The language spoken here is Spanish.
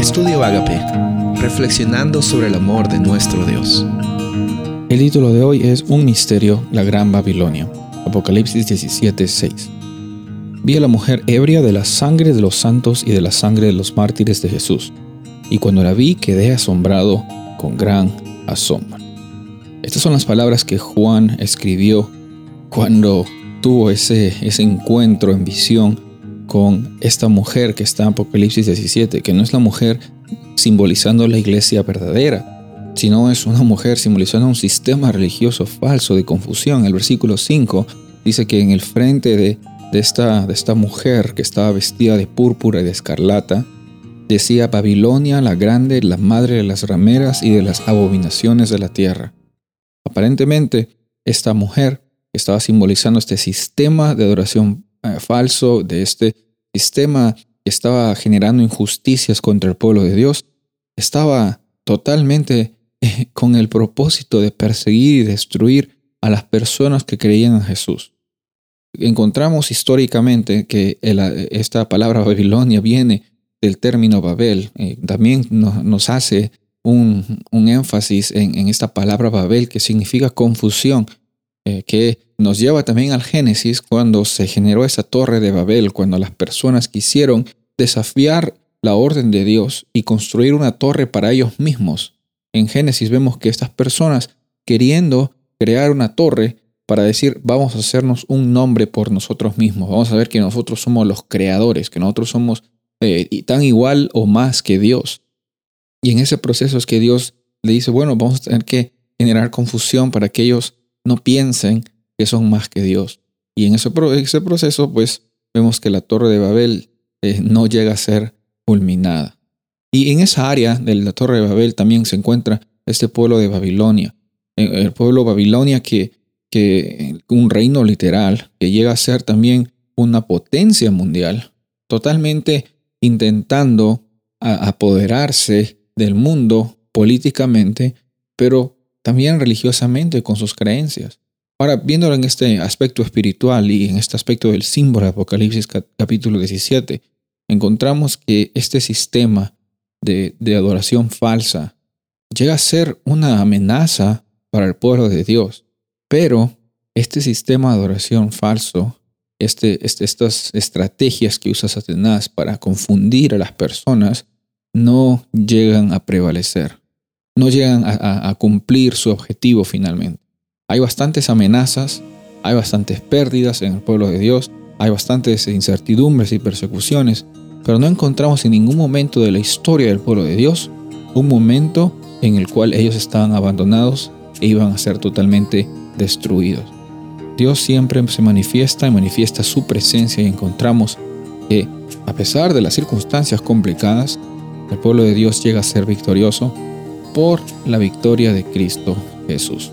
Estudio Agape, reflexionando sobre el amor de nuestro Dios. El título de hoy es Un misterio, la gran Babilonia. Apocalipsis 17:6. Vi a la mujer ebria de la sangre de los santos y de la sangre de los mártires de Jesús, y cuando la vi quedé asombrado con gran asombro. Estas son las palabras que Juan escribió cuando tuvo ese, ese encuentro en visión con esta mujer que está en Apocalipsis 17, que no es la mujer simbolizando la iglesia verdadera, sino es una mujer simbolizando un sistema religioso falso de confusión. El versículo 5 dice que en el frente de, esta, de esta mujer que estaba vestida de púrpura y de escarlata, decía Babilonia la grande, la madre de las rameras y de las abominaciones de la tierra. Aparentemente, esta mujer estaba simbolizando este sistema de adoración eh, falso, de este sistema que estaba generando injusticias contra el pueblo de Dios, estaba totalmente eh, con el propósito de perseguir y destruir a las personas que creían en Jesús. Encontramos históricamente que esta palabra Babilonia viene del término Babel. Eh, también nos, hace un, énfasis en, esta palabra Babel que significa confusión, que nos lleva también al Génesis cuando se generó esa torre de Babel, cuando las personas quisieron desafiar la orden de Dios y construir una torre para ellos mismos. En Génesis vemos que estas personas queriendo crear una torre para decir vamos a hacernos un nombre por nosotros mismos, vamos a ver que nosotros somos los creadores, que nosotros somos eh, tan igual o más que Dios. Y en ese proceso es que Dios le dice, bueno, vamos a tener que generar confusión para que ellos no piensen que son más que Dios. Y en ese, proceso, pues vemos que la torre de Babel eh, no llega a ser culminada. Y en esa área de la torre de Babel también se encuentra este pueblo de Babilonia. Eh, el pueblo Babilonia que, que un reino literal, que llega a ser también una potencia mundial, totalmente intentando apoderarse del mundo políticamente, pero también religiosamente con sus creencias. Ahora, viéndolo en este aspecto espiritual y en este aspecto del símbolo de Apocalipsis capítulo 17, encontramos que este sistema de, adoración falsa llega a ser una amenaza para el pueblo de Dios. Pero este sistema de adoración falso, este, este, estas estrategias que usa Satanás para confundir a las personas, no llegan a prevalecer, no llegan a cumplir su objetivo finalmente. Hay bastantes amenazas, hay bastantes pérdidas en el pueblo de Dios, hay bastantes incertidumbres y persecuciones, pero no encontramos en ningún momento de la historia del pueblo de Dios un momento en el cual ellos estaban abandonados e iban a ser totalmente destruidos. Dios siempre se manifiesta y manifiesta su presencia y encontramos que a pesar de las circunstancias complicadas, el pueblo de Dios llega a ser victorioso por la victoria de Cristo Jesús.